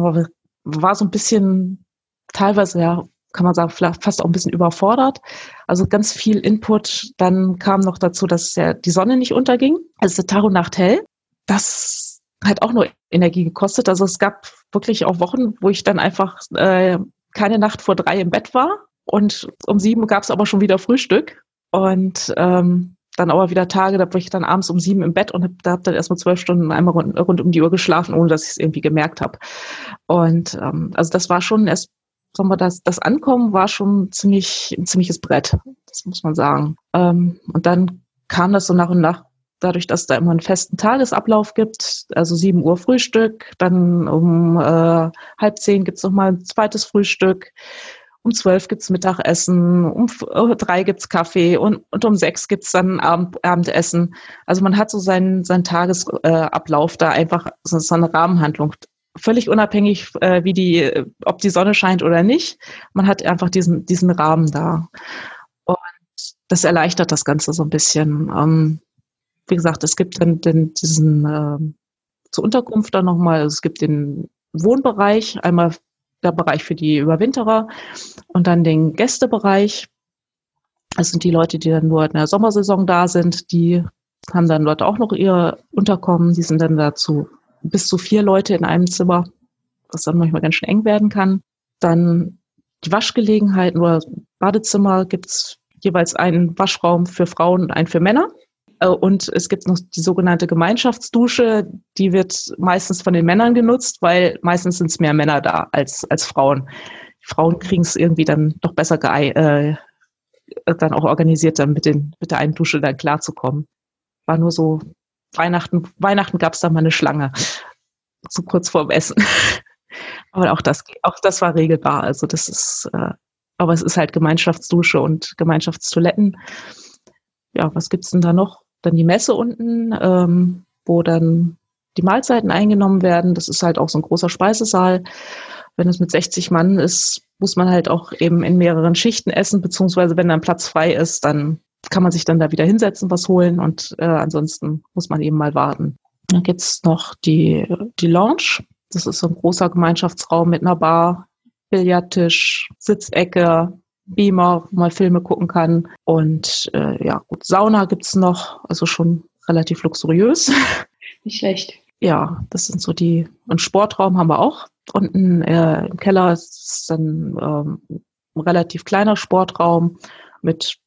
war, so ein bisschen teilweise, ja, kann man sagen, vielleicht fast auch ein bisschen überfordert. Also ganz viel Input. Dann kam noch dazu, dass ja die Sonne nicht unterging. Also Tag und Nacht hell. Das hat auch nur Energie gekostet. Also es gab wirklich auch Wochen, wo ich dann einfach äh, keine Nacht vor drei im Bett war und um sieben gab es aber schon wieder Frühstück. Und ähm, dann aber wieder Tage, da war ich dann abends um sieben im Bett und hab, da habe dann erstmal zwölf Stunden einmal rund, rund, um die Uhr geschlafen, ohne dass ich es irgendwie gemerkt habe. Und ähm, also das war schon erst, sagen wir, das, das Ankommen war schon ziemlich ein ziemliches Brett, das muss man sagen. Ähm, und dann kam das so nach und nach dadurch, dass da immer einen festen Tagesablauf gibt, also sieben Uhr Frühstück, dann um äh, halb zehn gibt's noch mal ein zweites Frühstück, um zwölf gibt's Mittagessen, um äh, drei gibt's Kaffee und, und um sechs gibt's dann Abend, Abendessen. Also man hat so seinen, seinen Tagesablauf äh, da einfach so, so eine Rahmenhandlung. Völlig unabhängig, äh, wie die, ob die Sonne scheint oder nicht. Man hat einfach diesen, diesen Rahmen da. Und das erleichtert das Ganze so ein bisschen. Ähm, wie gesagt, es gibt dann den, diesen äh, zur Unterkunft dann nochmal, also es gibt den Wohnbereich, einmal der Bereich für die Überwinterer und dann den Gästebereich. Das sind die Leute, die dann nur in der Sommersaison da sind. Die haben dann dort auch noch ihr Unterkommen. Die sind dann dazu bis zu vier Leute in einem Zimmer, was dann manchmal ganz schön eng werden kann. Dann die Waschgelegenheiten oder Badezimmer gibt's jeweils einen Waschraum für Frauen und einen für Männer. Äh, und es gibt noch die sogenannte Gemeinschaftsdusche, die wird meistens von den Männern genutzt, weil meistens sind es mehr Männer da als, als Frauen. Die Frauen kriegen es irgendwie dann doch besser äh, dann auch organisiert, dann mit, den, mit der einen Dusche dann klarzukommen. War nur so, Weihnachten, Weihnachten gab es da mal eine Schlange. So kurz vorm Essen. Aber auch das, auch das war regelbar. Also das ist, äh, aber es ist halt Gemeinschaftsdusche und Gemeinschaftstoiletten. Ja, was gibt's denn da noch? Dann die Messe unten, ähm, wo dann die Mahlzeiten eingenommen werden. Das ist halt auch so ein großer Speisesaal. Wenn es mit 60 Mann ist, muss man halt auch eben in mehreren Schichten essen, beziehungsweise wenn dann Platz frei ist, dann kann man sich dann da wieder hinsetzen, was holen und äh, ansonsten muss man eben mal warten. Dann gibt's noch die, die Lounge. Das ist so ein großer Gemeinschaftsraum mit einer Bar, Billardtisch, Sitzecke, Beamer, wo man Filme gucken kann. Und äh, ja, gut, Sauna gibt's noch, also schon relativ luxuriös. Nicht schlecht. Ja, das sind so die. Und Sportraum haben wir auch. Unten äh, im Keller ist dann ähm, ein relativ kleiner Sportraum mit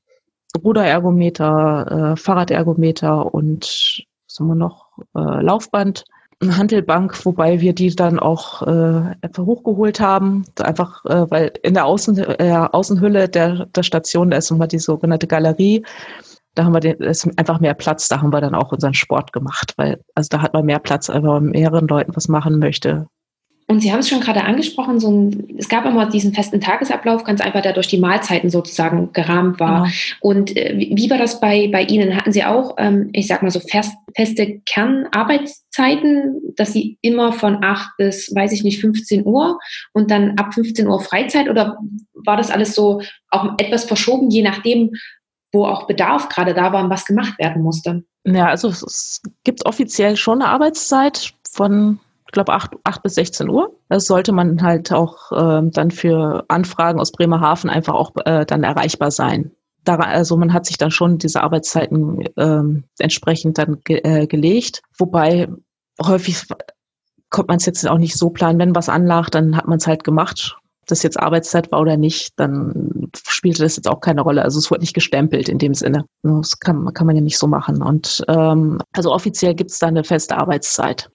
Ruderergometer, äh, Fahrradergometer und was haben wir noch? Äh, Laufband Handelbank, wobei wir die dann auch äh, einfach hochgeholt haben, einfach äh, weil in der Außen, äh, Außenhülle der, der Station, da ist immer die sogenannte Galerie, da haben wir den, ist einfach mehr Platz, da haben wir dann auch unseren Sport gemacht, weil also da hat man mehr Platz, wenn man mehreren Leuten was machen möchte. Und Sie haben es schon gerade angesprochen, so ein, es gab immer diesen festen Tagesablauf, ganz einfach, der durch die Mahlzeiten sozusagen gerahmt war. Genau. Und äh, wie war das bei, bei Ihnen? Hatten Sie auch, ähm, ich sag mal so, fest, feste Kernarbeitszeiten, dass Sie immer von 8 bis, weiß ich nicht, 15 Uhr und dann ab 15 Uhr Freizeit? Oder war das alles so auch etwas verschoben, je nachdem, wo auch Bedarf gerade da war und was gemacht werden musste? Ja, also es gibt offiziell schon eine Arbeitszeit von glaube, 8, 8 bis 16 Uhr. Das sollte man halt auch äh, dann für Anfragen aus Bremerhaven einfach auch äh, dann erreichbar sein. Da, also man hat sich dann schon diese Arbeitszeiten ähm, entsprechend dann ge äh, gelegt. Wobei häufig kommt man es jetzt auch nicht so planen, wenn was anlag, dann hat man es halt gemacht. Das jetzt Arbeitszeit war oder nicht, dann spielte das jetzt auch keine Rolle. Also es wurde nicht gestempelt in dem Sinne. Das kann, kann man ja nicht so machen. Und ähm, also offiziell gibt es da eine feste Arbeitszeit.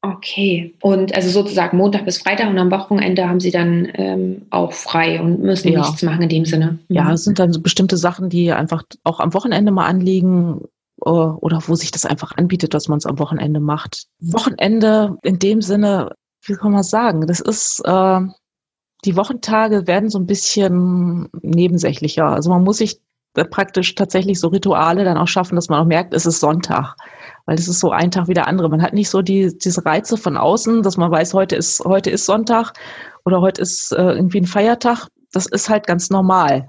Okay. Und also sozusagen Montag bis Freitag und am Wochenende haben Sie dann ähm, auch frei und müssen ja. nichts machen in dem Sinne. Ja, mhm. es sind dann so bestimmte Sachen, die einfach auch am Wochenende mal anliegen äh, oder wo sich das einfach anbietet, dass man es am Wochenende macht. Wochenende in dem Sinne, wie kann man sagen, das ist, äh, die Wochentage werden so ein bisschen nebensächlicher. Also man muss sich praktisch tatsächlich so Rituale dann auch schaffen, dass man auch merkt, es ist Sonntag weil das ist so ein Tag wie der andere. Man hat nicht so die, diese Reize von außen, dass man weiß, heute ist, heute ist Sonntag oder heute ist äh, irgendwie ein Feiertag. Das ist halt ganz normal.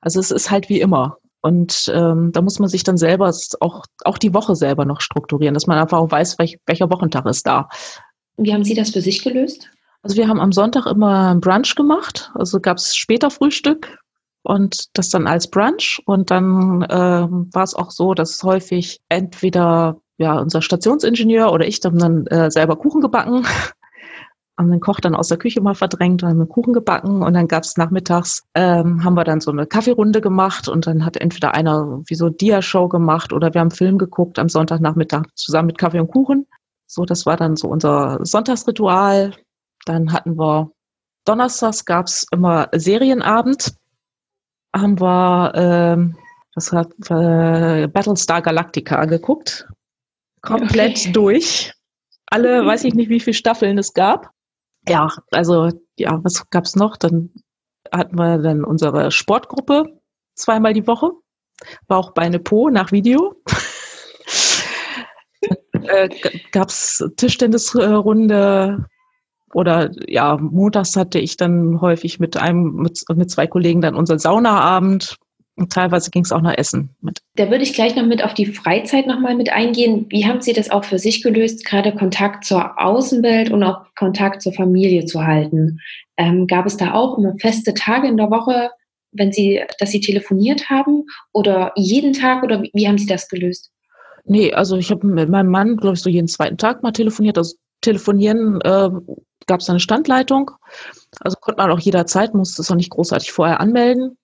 Also es ist halt wie immer. Und ähm, da muss man sich dann selber auch, auch die Woche selber noch strukturieren, dass man einfach auch weiß, welch, welcher Wochentag ist da. Wie haben Sie das für sich gelöst? Also wir haben am Sonntag immer ein Brunch gemacht. Also gab es später Frühstück und das dann als Brunch. Und dann äh, war es auch so, dass häufig entweder ja, unser Stationsingenieur oder ich haben dann äh, selber Kuchen gebacken, haben den Koch dann aus der Küche mal verdrängt und haben einen Kuchen gebacken und dann gab's nachmittags, ähm, haben wir dann so eine Kaffeerunde gemacht und dann hat entweder einer wie so Dia-Show gemacht oder wir haben Film geguckt am Sonntagnachmittag zusammen mit Kaffee und Kuchen. So, das war dann so unser Sonntagsritual. Dann hatten wir Donnerstags gab's immer Serienabend. Haben wir ähm, das hat äh, Battlestar Galactica geguckt komplett okay. durch. Alle, mhm. weiß ich nicht, wie viele Staffeln es gab. Ja, also, ja, was gab's noch? Dann hatten wir dann unsere Sportgruppe zweimal die Woche. Bauch, Beine, Po nach Video. äh, gab's Tischtennisrunde oder ja, montags hatte ich dann häufig mit einem, mit, mit zwei Kollegen dann unseren Saunaabend. Und teilweise ging es auch nach Essen mit. Da würde ich gleich noch mit auf die Freizeit nochmal mit eingehen. Wie haben Sie das auch für sich gelöst, gerade Kontakt zur Außenwelt und auch Kontakt zur Familie zu halten? Ähm, gab es da auch immer feste Tage in der Woche, wenn Sie, dass Sie telefoniert haben oder jeden Tag oder wie, wie haben Sie das gelöst? Nee, also ich habe mit meinem Mann, glaube ich, so jeden zweiten Tag mal telefoniert. Also telefonieren äh, gab es eine Standleitung. Also konnte man auch jederzeit, musste es auch nicht großartig vorher anmelden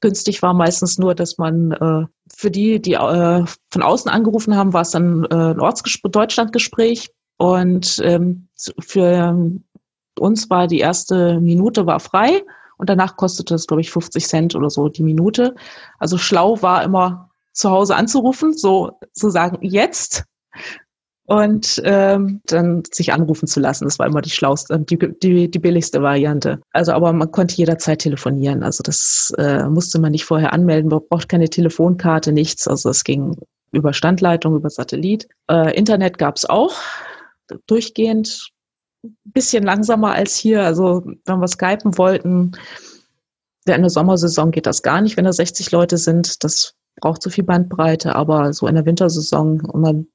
günstig war meistens nur, dass man äh, für die, die äh, von außen angerufen haben, war es dann äh, ein Ortsgespräch, Deutschlandgespräch. Und ähm, für uns war die erste Minute war frei und danach kostete es, glaube ich, 50 Cent oder so die Minute. Also schlau war immer zu Hause anzurufen, so zu sagen, jetzt und ähm, dann sich anrufen zu lassen. Das war immer die schlauste, die, die, die billigste Variante. Also aber man konnte jederzeit telefonieren. Also das äh, musste man nicht vorher anmelden. Man braucht keine Telefonkarte, nichts. Also es ging über Standleitung, über Satellit. Äh, Internet gab es auch durchgehend. Bisschen langsamer als hier. Also wenn wir skypen wollten, während der Sommersaison geht das gar nicht, wenn da 60 Leute sind. Das braucht zu viel Bandbreite, aber so in der Wintersaison, und man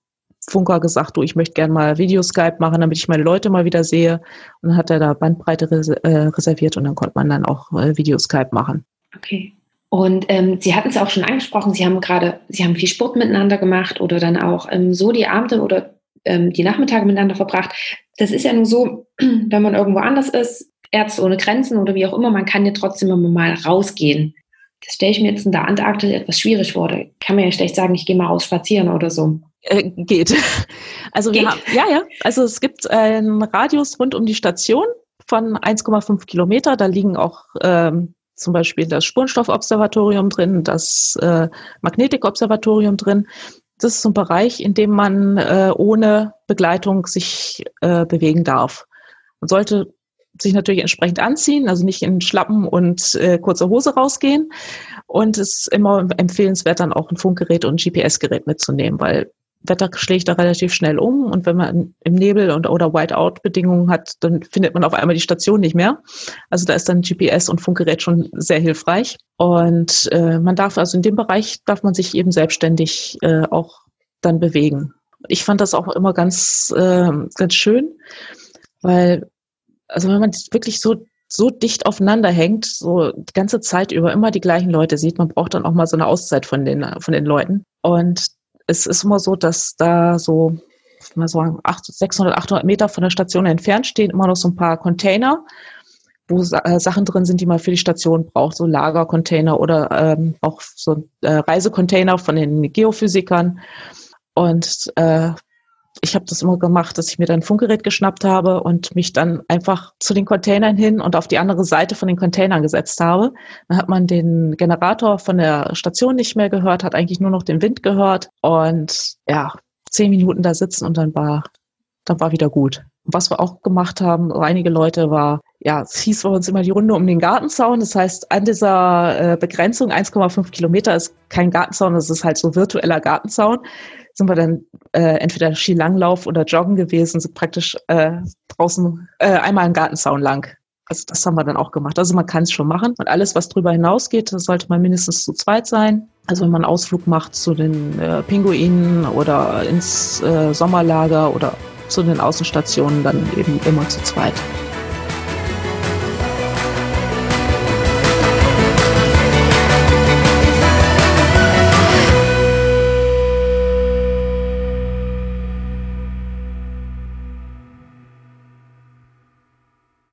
Funker gesagt, du, ich möchte gerne mal Videoskype machen, damit ich meine Leute mal wieder sehe. Und dann hat er da Bandbreite äh, reserviert und dann konnte man dann auch äh, Videoskype machen. Okay. Und ähm, Sie hatten es auch schon angesprochen, Sie haben gerade, Sie haben viel Sport miteinander gemacht oder dann auch ähm, so die Abende oder ähm, die Nachmittage miteinander verbracht. Das ist ja nur so, wenn man irgendwo anders ist, Ärzte ohne Grenzen oder wie auch immer, man kann ja trotzdem immer mal rausgehen. Das stelle ich mir jetzt in der Antarktis etwas schwierig vor. Da kann man ja schlecht sagen, ich gehe mal raus spazieren oder so. Äh, geht. Also geht? wir haben, ja, ja. Also es gibt einen Radius rund um die Station von 1,5 Kilometer. Da liegen auch ähm, zum Beispiel das Spurenstoffobservatorium drin, das äh, Magnetikobservatorium drin. Das ist ein Bereich, in dem man äh, ohne Begleitung sich äh, bewegen darf. Man sollte sich natürlich entsprechend anziehen, also nicht in Schlappen und äh, kurze Hose rausgehen. Und es ist immer empfehlenswert, dann auch ein Funkgerät und ein GPS-Gerät mitzunehmen, weil Wetter schlägt da relativ schnell um und wenn man im Nebel und oder Whiteout-Bedingungen hat, dann findet man auf einmal die Station nicht mehr. Also da ist dann GPS und Funkgerät schon sehr hilfreich. Und äh, man darf also in dem Bereich darf man sich eben selbstständig äh, auch dann bewegen. Ich fand das auch immer ganz äh, ganz schön, weil also wenn man wirklich so so dicht aufeinander hängt, so die ganze Zeit über immer die gleichen Leute sieht, man braucht dann auch mal so eine Auszeit von den von den Leuten. Und es ist immer so, dass da so, mal sagen, 600, 800 Meter von der Station entfernt stehen immer noch so ein paar Container, wo äh, Sachen drin sind, die man für die Station braucht, so Lagercontainer oder ähm, auch so äh, Reisecontainer von den Geophysikern. Und äh, ich habe das immer gemacht, dass ich mir dann ein Funkgerät geschnappt habe und mich dann einfach zu den Containern hin und auf die andere Seite von den Containern gesetzt habe. Dann hat man den Generator von der Station nicht mehr gehört, hat eigentlich nur noch den Wind gehört und ja, zehn Minuten da sitzen und dann war, dann war wieder gut. Was wir auch gemacht haben, einige Leute war, ja, es hieß bei uns immer die Runde um den Gartenzaun. Das heißt, an dieser äh, Begrenzung 1,5 Kilometer ist kein Gartenzaun, das ist halt so virtueller Gartenzaun sind wir dann äh, entweder Skilanglauf oder Joggen gewesen, sind praktisch äh, draußen äh, einmal einen Gartenzaun lang. Also das haben wir dann auch gemacht. Also man kann es schon machen. Und alles, was darüber hinausgeht, sollte man mindestens zu zweit sein. Also wenn man einen Ausflug macht zu den äh, Pinguinen oder ins äh, Sommerlager oder zu den Außenstationen, dann eben immer zu zweit.